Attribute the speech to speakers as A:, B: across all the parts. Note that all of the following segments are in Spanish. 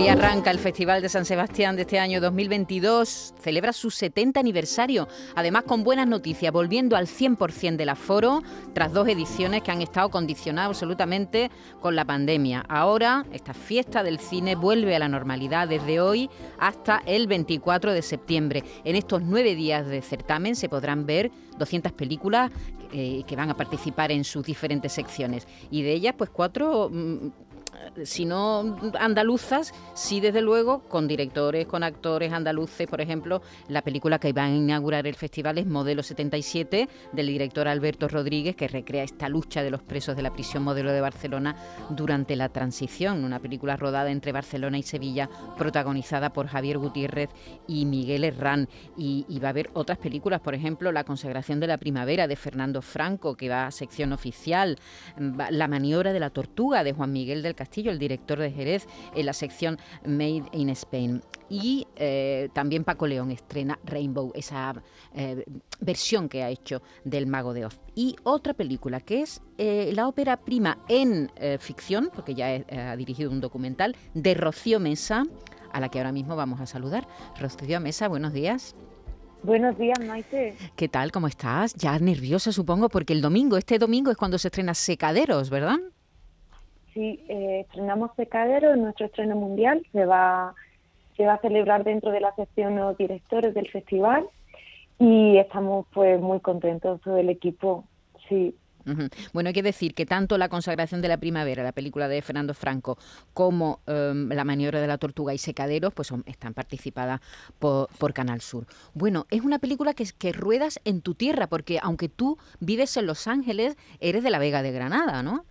A: Hoy arranca el Festival de San Sebastián de este año 2022, celebra su 70 aniversario, además con buenas noticias, volviendo al 100% del aforo, tras dos ediciones que han estado condicionadas absolutamente con la pandemia. Ahora, esta fiesta del cine vuelve a la normalidad desde hoy hasta el 24 de septiembre. En estos nueve días de certamen se podrán ver 200 películas eh, que van a participar en sus diferentes secciones y de ellas pues cuatro mm, si no andaluzas, sí desde luego con directores, con actores andaluces, por ejemplo, la película que va a inaugurar el festival es Modelo 77 del director Alberto Rodríguez, que recrea esta lucha de los presos de la prisión modelo de Barcelona durante la transición, una película rodada entre Barcelona y Sevilla, protagonizada por Javier Gutiérrez y Miguel Herrán. Y, va a haber otras películas, por ejemplo, La consagración de la primavera de Fernando Franco, que va a sección oficial, La maniobra de la tortuga de Juan Miguel del Castillo, el director de Jerez, en la sección Made in Spain. Y eh, también Paco León estrena Rainbow, esa eh, versión que ha hecho del Mago de Oz. Y otra película que es eh, la ópera prima en ficción, porque ya ha dirigido un documental, de Rocío Mesa, a la que ahora mismo vamos a saludar. Rocío Mesa, buenos días.
B: Buenos días, Maite.
A: ¿Qué tal? ¿Cómo estás? Ya nerviosa, supongo, porque el domingo, este domingo es cuando se estrena Secaderos, ¿verdad?
B: Sí, eh, estrenamos Secadero nuestro estreno mundial. Se va, se va a celebrar dentro de la sección de directores del festival y estamos pues muy contentos todo el equipo. Sí.
A: Bueno, hay que decir que tanto La consagración de la primavera, la película de Fernando Franco, como em, La maniobra de la tortuga y Secaderos, pues están participadas por, por, Canal Sur. Bueno, es una película que, que ruedas en tu tierra, porque aunque tú vives en Los Ángeles, eres de la Vega de Granada, ¿no?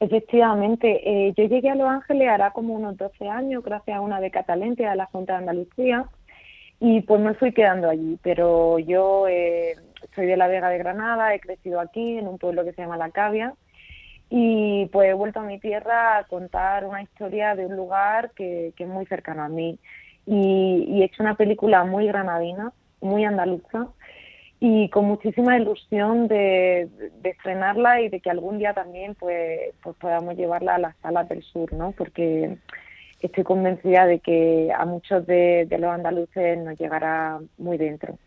B: Efectivamente, eh, yo llegué a Los Ángeles hará como unos 12 años gracias a una beca talente a la Junta de Andalucía y pues me fui quedando allí, pero yo eh, soy de la Vega de Granada, he crecido aquí en un pueblo que se llama La Cavia y pues he vuelto a mi tierra a contar una historia de un lugar que, es muy cercano a mí y, y he hecho una película muy granadina, muy andaluza y con muchísima ilusión de, estrenarla y de que algún día también pues, pues podamos llevarla a las salas del sur, ¿no? Porque estoy convencida de que a muchos de los andaluces nos llegará muy dentro.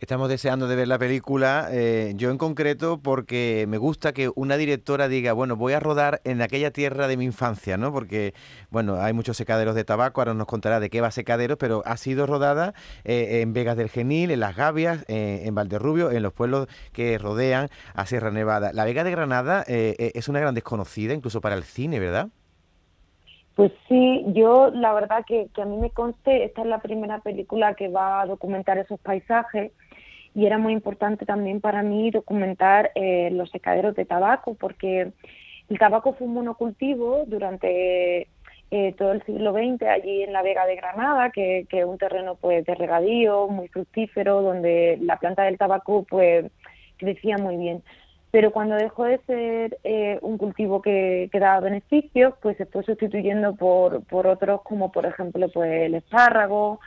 C: Estamos deseando de ver la película, eh, yo en concreto, porque me gusta que una directora diga, bueno, voy a rodar en aquella tierra de mi infancia, ¿no? Porque, bueno, hay muchos secaderos de tabaco, ahora nos contará de qué va secaderos, pero ha sido rodada eh, en Vegas del Genil, en Las Gavias, eh, en Valderrubio, en los pueblos que rodean a Sierra Nevada. La Vega de Granada es una gran desconocida, incluso para el cine, ¿verdad?
B: Pues sí, yo la verdad que, que, a mí me conste, esta es la primera película que va a documentar esos paisajes y era muy importante también para mí documentar eh, los secaderos de tabaco porque el tabaco fue un monocultivo durante eh, todo el siglo XX allí en la Vega de Granada, que, es un terreno pues de regadío muy fructífero, donde la planta del tabaco pues crecía muy bien. Pero cuando dejó de ser eh, un cultivo que, que, daba beneficios, pues se fue sustituyendo por, por otros como por ejemplo pues el espárrago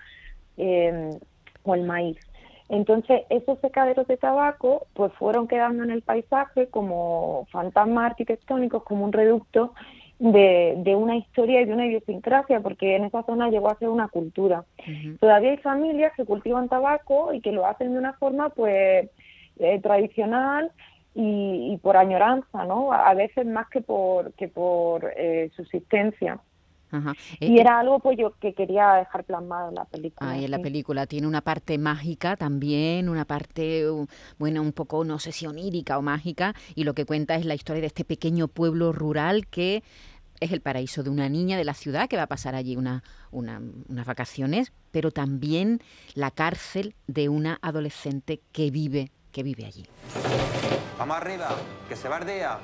B: o el maíz. Entonces, esos secaderos de tabaco pues fueron quedando en el paisaje como fantasmas arquitectónicos, como un reducto de, de una historia y de una idiosincrasia, porque en esa zona llegó a ser una cultura. Todavía hay familias que cultivan tabaco y que lo hacen de una forma pues eh, tradicional y, por añoranza, ¿no? A veces más que por, que por eh, subsistencia. Y eh, era algo pues yo que quería dejar plasmado en la película.
A: Ah, en la película tiene una parte mágica también, una parte, bueno, un poco, no sé si onírica o mágica, y lo que cuenta es la historia de este pequeño pueblo rural que es el paraíso de una niña de la ciudad que va a pasar allí una, unas vacaciones, pero también la cárcel de una adolescente que vive, que vive allí.
D: Vamos arriba, que se va el día.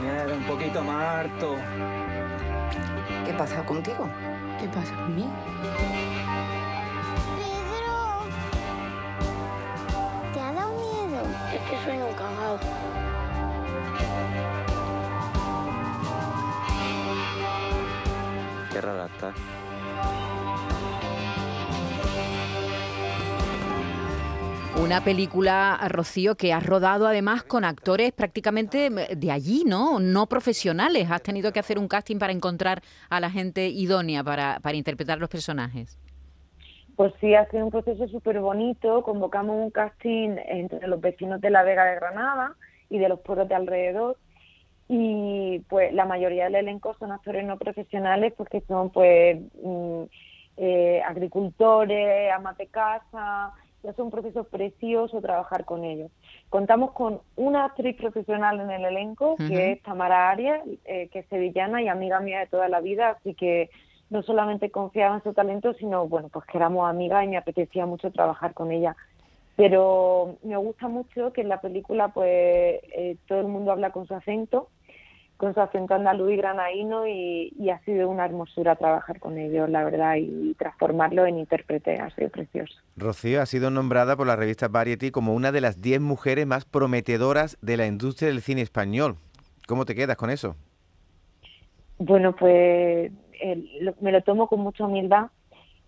E: Mierda, un poquito más harto.
F: ¿Qué pasa contigo?
G: ¿Qué pasa conmigo?
H: Pedro, ¿te ha dado miedo?
I: Es que soy un cagado.
E: Qué rara está.
A: Una película, Rocío, que has rodado además con actores prácticamente de allí, ¿no? No profesionales. Has tenido que hacer un casting para encontrar a la gente idónea para, para interpretar los personajes.
B: Pues sí, ha sido un proceso súper bonito. Convocamos un casting entre los vecinos de la Vega de Granada y de los pueblos de alrededor. Y pues la mayoría del elenco son actores no profesionales porque son pues mm, eh, agricultores, amas de casa, es un proceso precioso trabajar con ellos. Contamos con una actriz profesional en el elenco, que es Tamara Arias, eh, que es sevillana y amiga mía de toda la vida, así que no solamente confiaba en su talento, sino, bueno, pues que éramos amigas y me apetecía mucho trabajar con ella. Pero me gusta mucho que en la película, pues, eh, todo el mundo habla con su acento, con su acento andaluz y granaíno y, ha sido una hermosura trabajar con ellos, la verdad, y transformarlo en intérprete, ha sido precioso.
C: Rocío ha sido nombrada por la revista Variety como una de las 10 mujeres más prometedoras de la industria del cine español. ¿Cómo te quedas con eso?
B: Bueno, pues me lo tomo con mucha humildad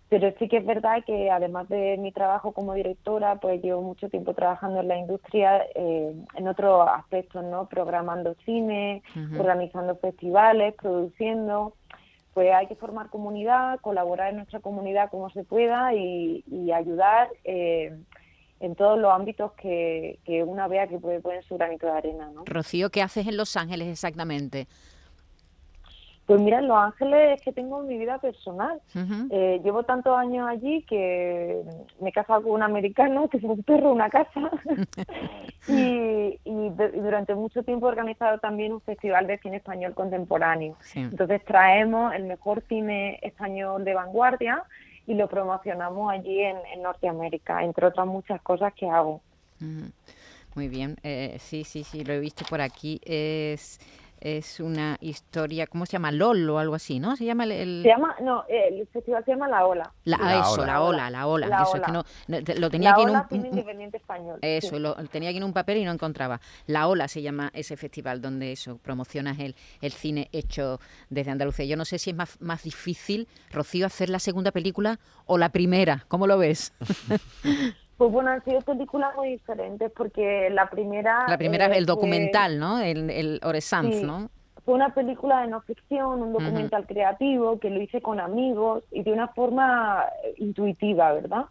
B: pero sí que es verdad que además de mi trabajo como directora, pues llevo mucho tiempo trabajando en la industria eh, en otros aspectos, ¿no? Programando cine, organizando festivales, produciendo. Pues hay que formar comunidad, colaborar en nuestra comunidad como se pueda y, ayudar eh, en todos los ámbitos que, que una vea que puede poner su granito de arena, ¿no?
A: Rocío, ¿qué haces en Los Ángeles exactamente?
B: Pues mira, en Los Ángeles es que tengo mi vida personal. Eh, llevo tantos años allí que me he casado con un americano, tengo un perro, una casa. y, durante mucho tiempo he organizado también un festival de cine español contemporáneo. Entonces traemos el mejor cine español de vanguardia y lo promocionamos allí en, Norteamérica, entre otras muchas cosas que hago.
A: Muy bien, eh, sí, sí, sí, lo he visto por aquí. Es es una historia, ¿cómo se llama? LOL o algo así, ¿no? Se llama el...
B: Se llama, no, el festival se llama La Ola.
A: La, eso, La Ola, La Ola. eso es que no, lo tenía aquí en un...
B: Independiente Español.
A: Eso, lo tenía aquí en un papel y no encontraba. La Ola se llama ese festival donde eso, promocionas el, el cine hecho desde Andalucía. Yo no sé si es más, más difícil, Rocío, hacer la segunda película o la primera. ¿Cómo lo ves?
B: Pues bueno, han sido películas muy diferentes porque la primera...
A: La primera es el documental, ¿no? El, el ¿no?
B: Fue una película de no ficción, un documental creativo que lo hice con amigos y de una forma intuitiva, ¿verdad?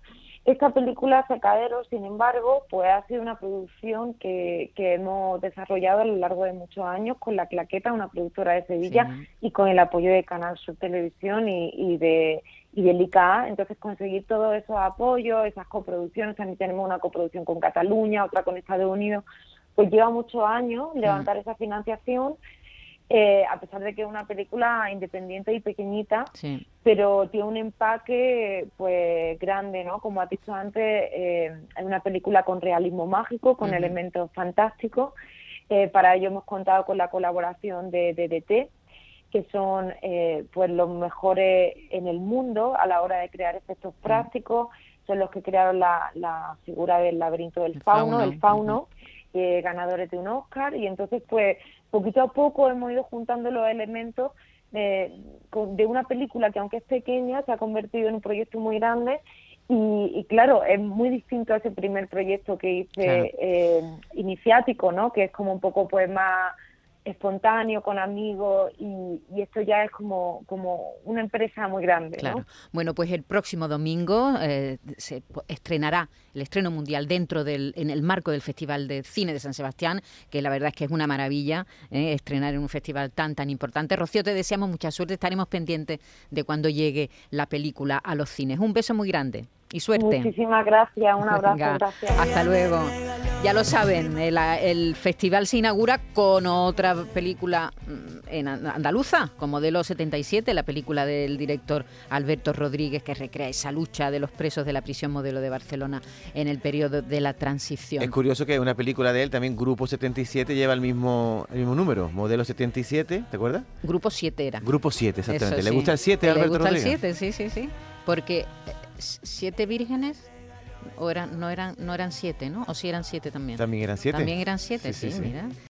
B: Esta película, Secadero, sin embargo, pues ha sido una producción que, que hemos desarrollado a lo largo de muchos años con La Claqueta, una productora de Sevilla, y con el apoyo de Canal Sur Televisión y, y de y del ICA, entonces conseguir todos esos apoyos, esas coproducciones, también tenemos una coproducción con Cataluña, otra con Estados Unidos, pues lleva muchos años levantar esa financiación, eh, a pesar de que es una película independiente y pequeñita, pero tiene un empaque pues grande, ¿no? Como ha dicho antes, eh, es una película con realismo mágico, con elementos fantásticos. Eh, para ello hemos contado con la colaboración de DDT, que son eh, pues los mejores en el mundo a la hora de crear efectos mm. prácticos, son los que crearon la, la figura del laberinto del fauno, el fauno, eh, ganadores de un Oscar, y entonces pues poquito a poco hemos ido juntando los elementos de, de una película que aunque es pequeña se ha convertido en un proyecto muy grande. Y, claro, es muy distinto a ese primer proyecto que hice eh, iniciático, ¿no? Que es como un poco pues más espontáneo, con amigos, y, esto ya es como, como una empresa muy grande. Claro.
A: Bueno, pues el próximo domingo eh, se estrenará el estreno mundial dentro del, en el marco del Festival de Cine de San Sebastián, que la verdad es que es una maravilla eh, estrenar en un festival tan, tan importante. Rocío, te deseamos mucha suerte, estaremos pendientes de cuando llegue la película a los cines. Un beso muy grande y suerte.
B: Muchísimas gracias, un abrazo, gracias.
A: Hasta luego. Ya lo saben, el, festival se inaugura con otra película mm, en andaluza, con Modelo 77, la película del director Alberto Rodríguez que recrea esa lucha de los presos de la prisión modelo de Barcelona en el periodo de la transición.
C: Es curioso que una película de él, también Grupo 77, lleva el mismo, el mismo número, Modelo 77, ¿te acuerdas?
A: Grupo 7 era.
C: Grupo 7, exactamente. ¿Le gusta el 7 a Alberto Rodríguez?
A: Le gusta el 7, sí, sí, sí. Porque siete vírgenes o eran no eran no eran siete no o si eran siete también.
C: También eran siete.
A: También eran siete sí, mira